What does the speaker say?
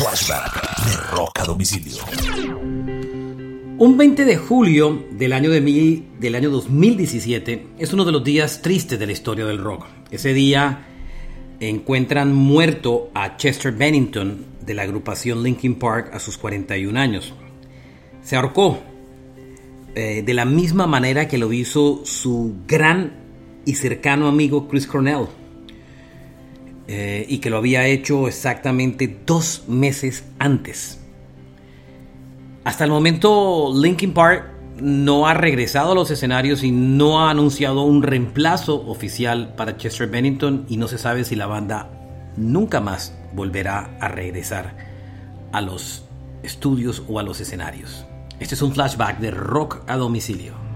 Flashback de Rock a domicilio. Un 20 de julio del año, de mil, del año 2017 es uno de los días tristes de la historia del rock. Ese día encuentran muerto a Chester Bennington de la agrupación Linkin Park a sus 41 años. Se ahorcó eh, de la misma manera que lo hizo su gran y cercano amigo Chris Cornell. Eh, y que lo había hecho exactamente dos meses antes. Hasta el momento Linkin Park no ha regresado a los escenarios y no ha anunciado un reemplazo oficial para Chester Bennington y no se sabe si la banda nunca más volverá a regresar a los estudios o a los escenarios. Este es un flashback de rock a domicilio.